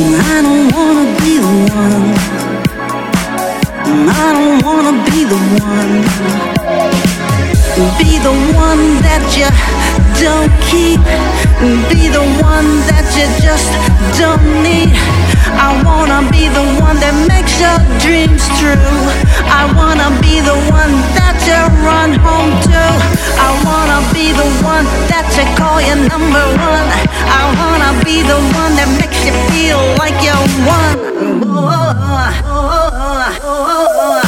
And I don't wanna be the one. And I don't wanna be the one. Be the one that you don't keep be the one that you just don't need. I wanna be the one that makes your dreams true. I wanna be the one that you run home to. I wanna be the one that you call your number one. I wanna be the one that makes you feel like you're one. Oh, oh, oh,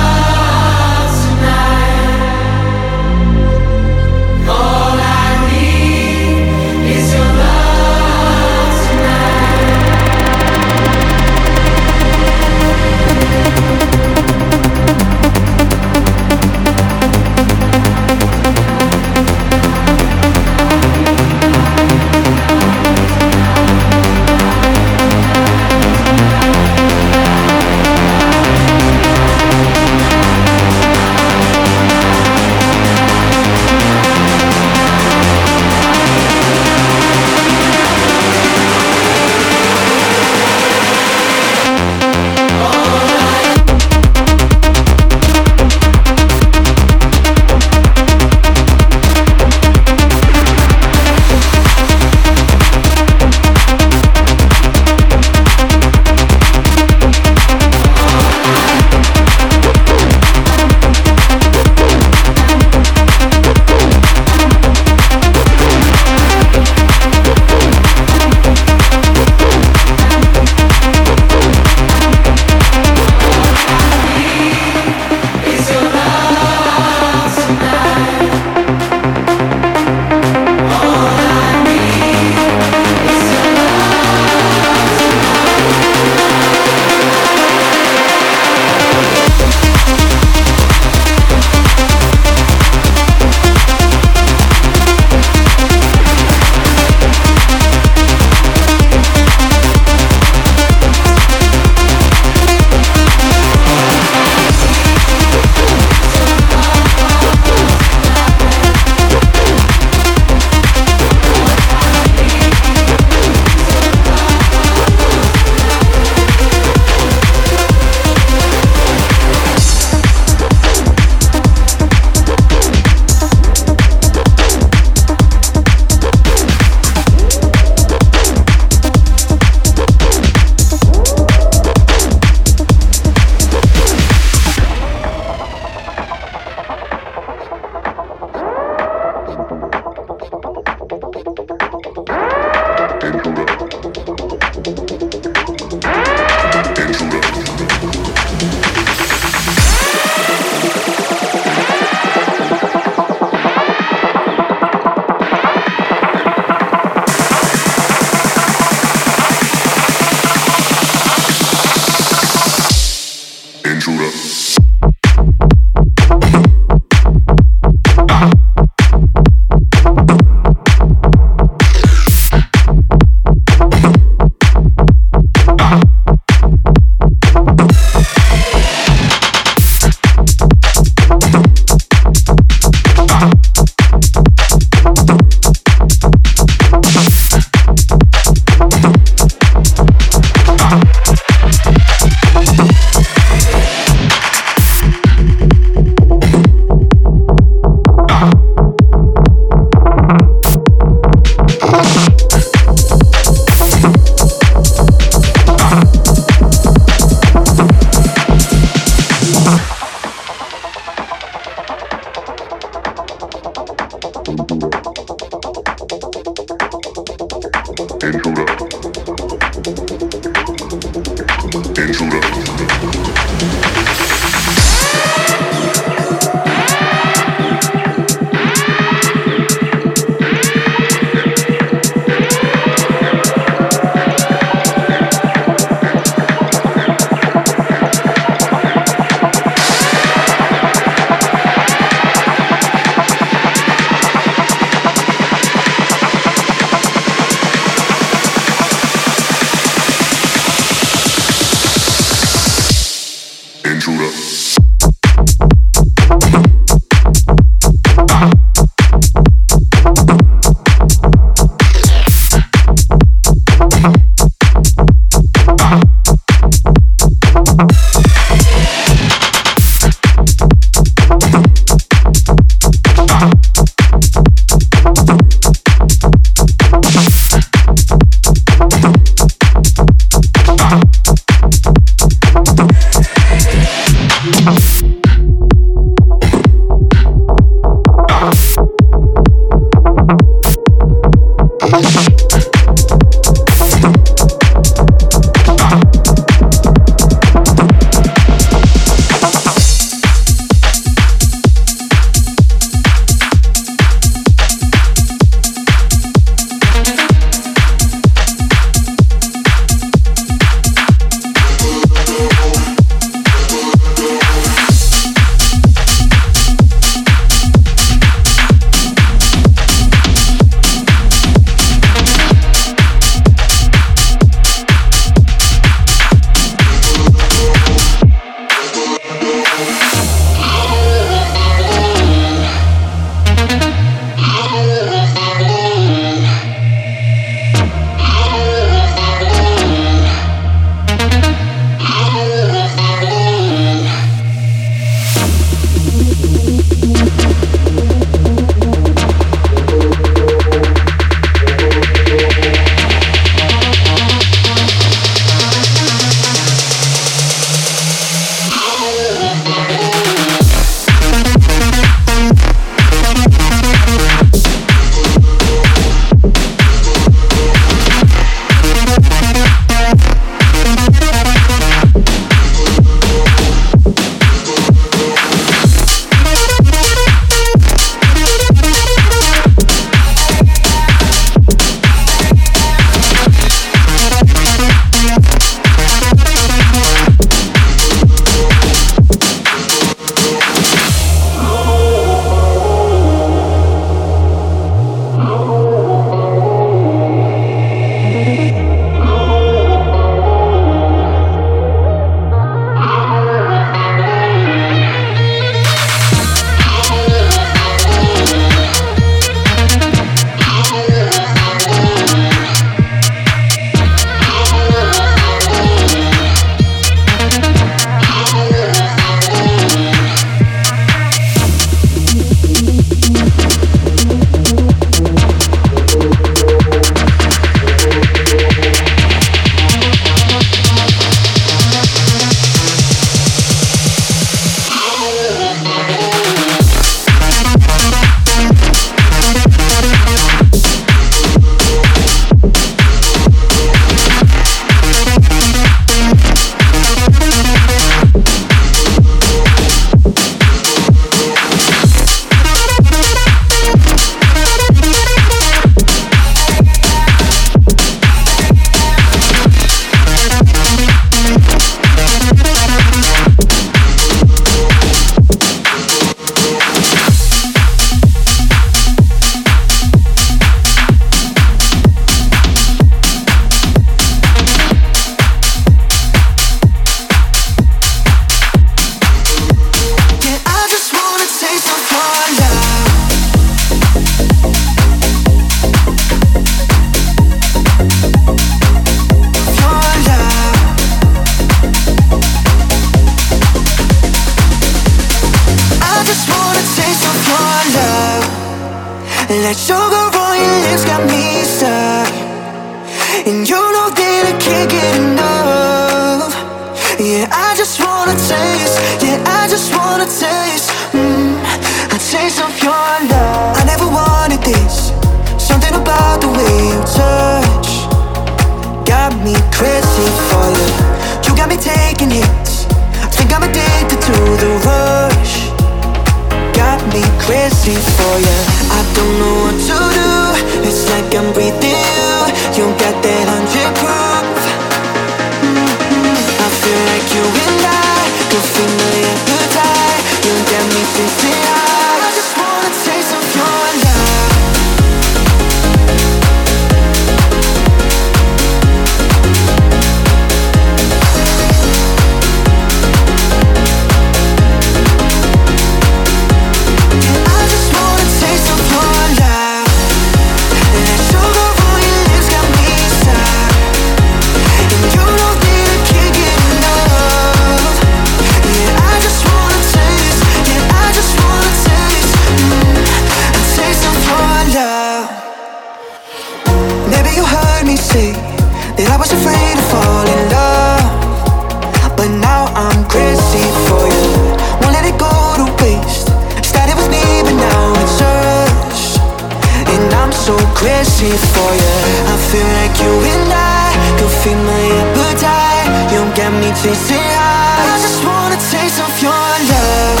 yeah. I feel like you and I could feed my appetite. You got me chasing high. I just wanna taste of your love.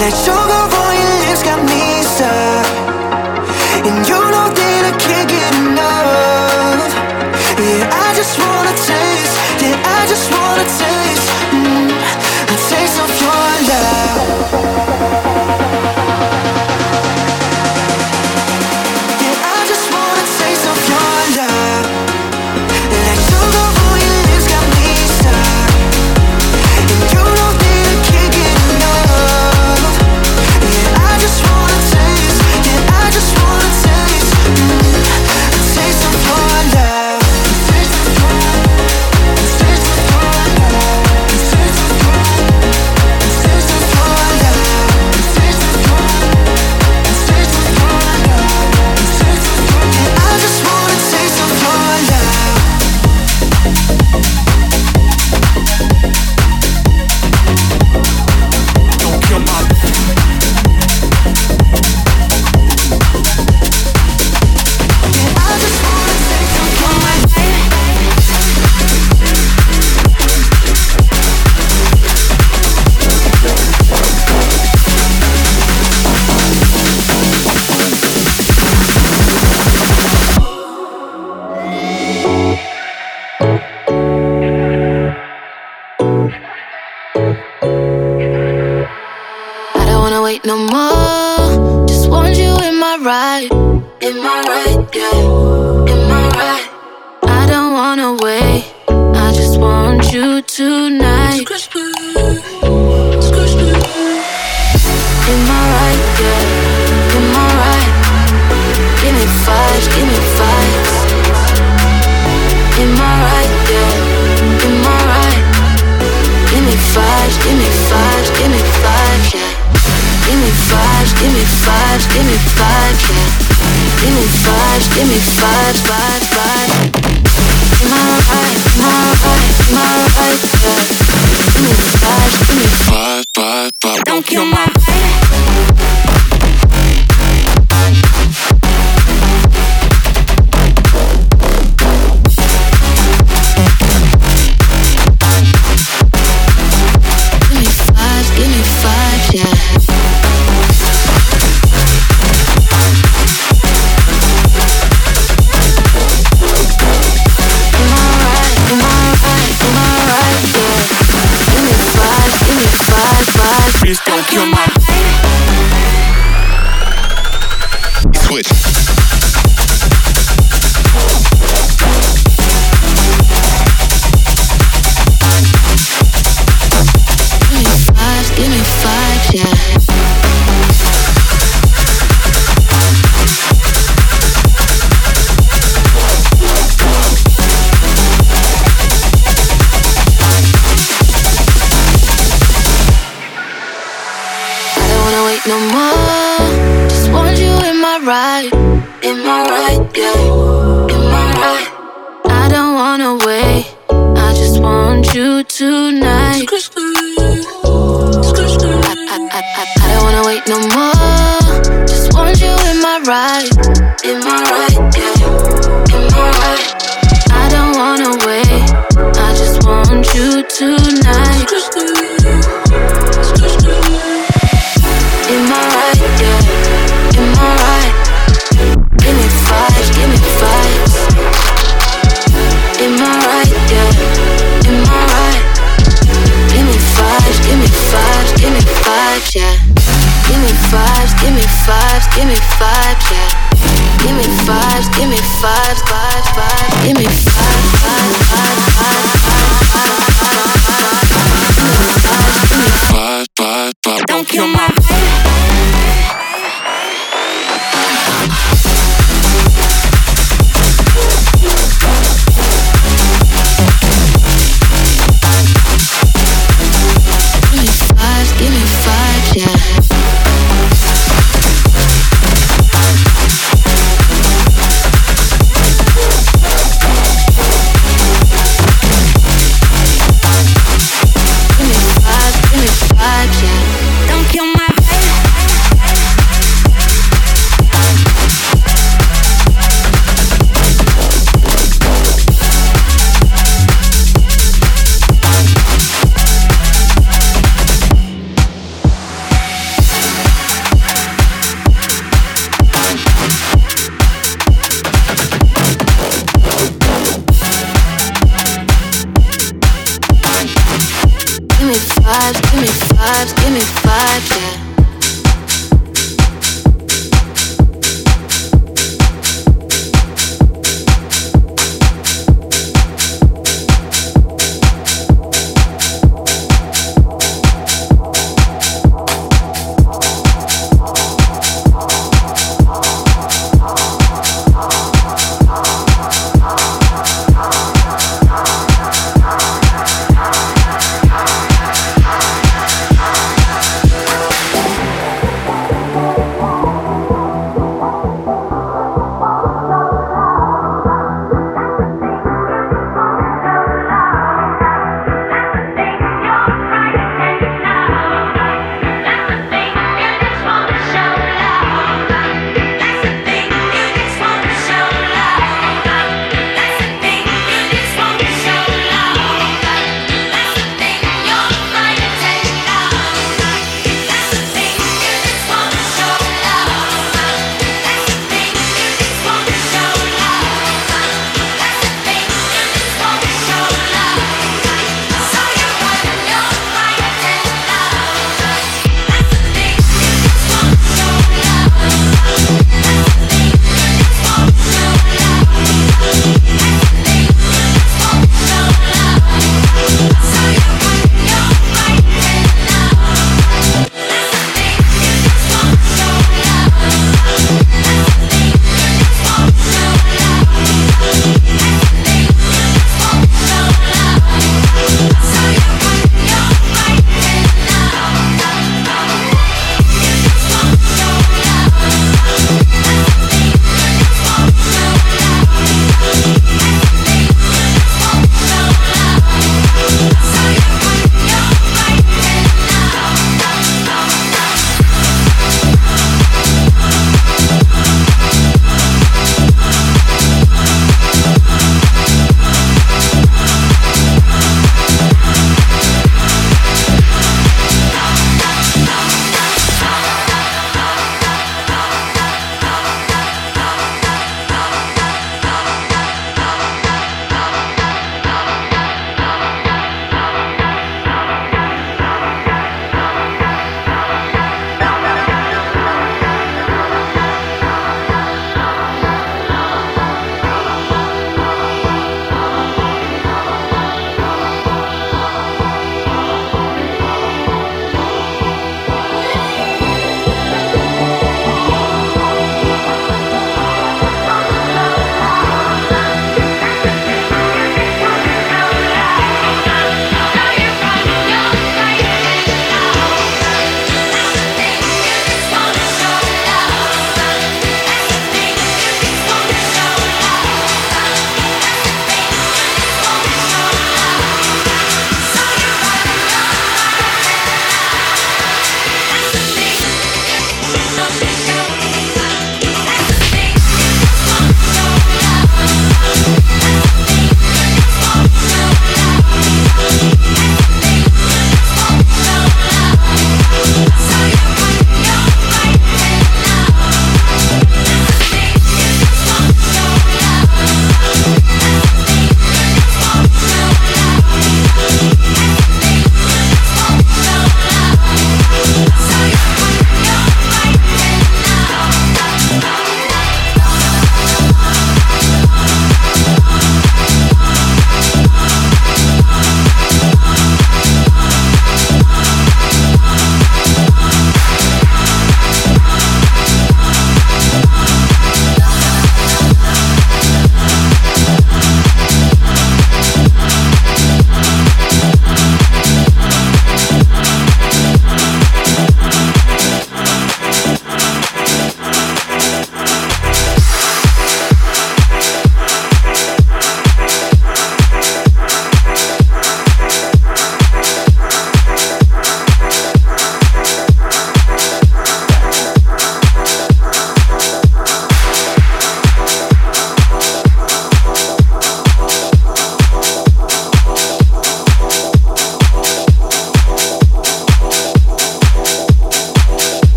Let sugar on your lips got me stuck. And you know that I can't get enough. Yeah, I just want. give me five. Give me five, give me five, five, five. Give me five, give me five, five, five. Don't kill my vibe. your mouth. Five, five, five. Give me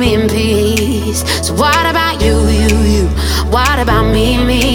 me in peace. So what about you, you, you? What about me, me?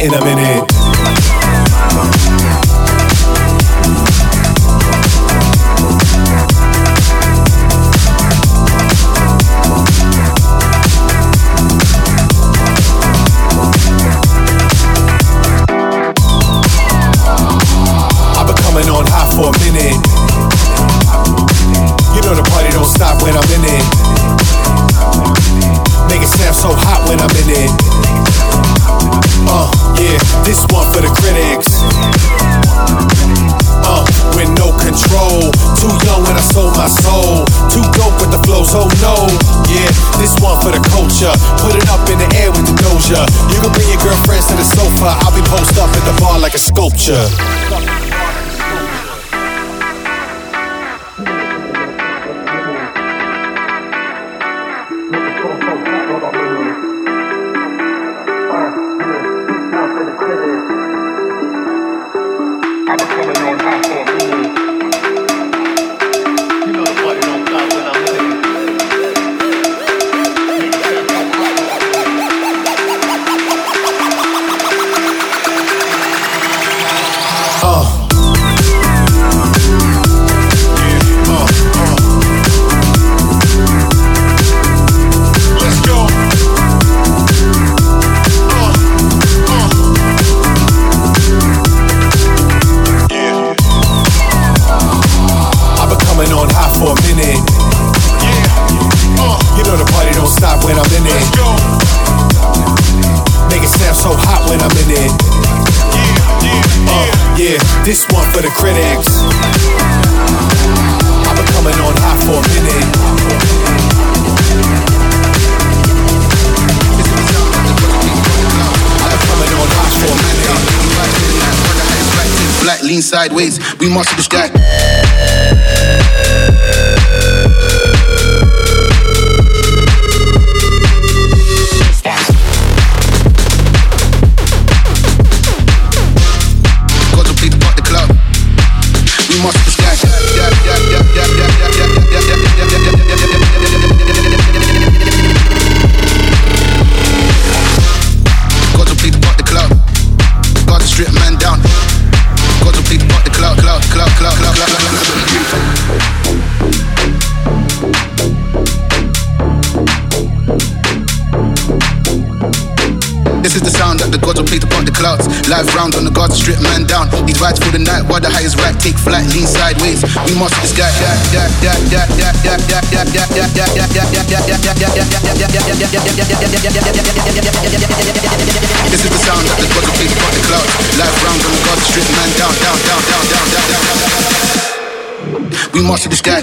in a minute. for the critics. I've been coming on hot for a minute. I've been coming on hot for a minute. Black lean sideways, we must distract. Live round on the guard to strip man down. He vibes for the night while the highest rack take flight, lean sideways. We must this guy. This is the sound that the buzzer plays from the clouds. Live round on the guard to strip man down, down, down, down, down, down, down. We must this guy.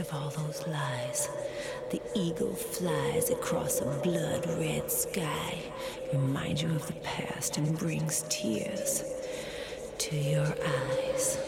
of all those lies. The eagle flies across a blood red sky, reminds you of the past, and brings tears to your eyes.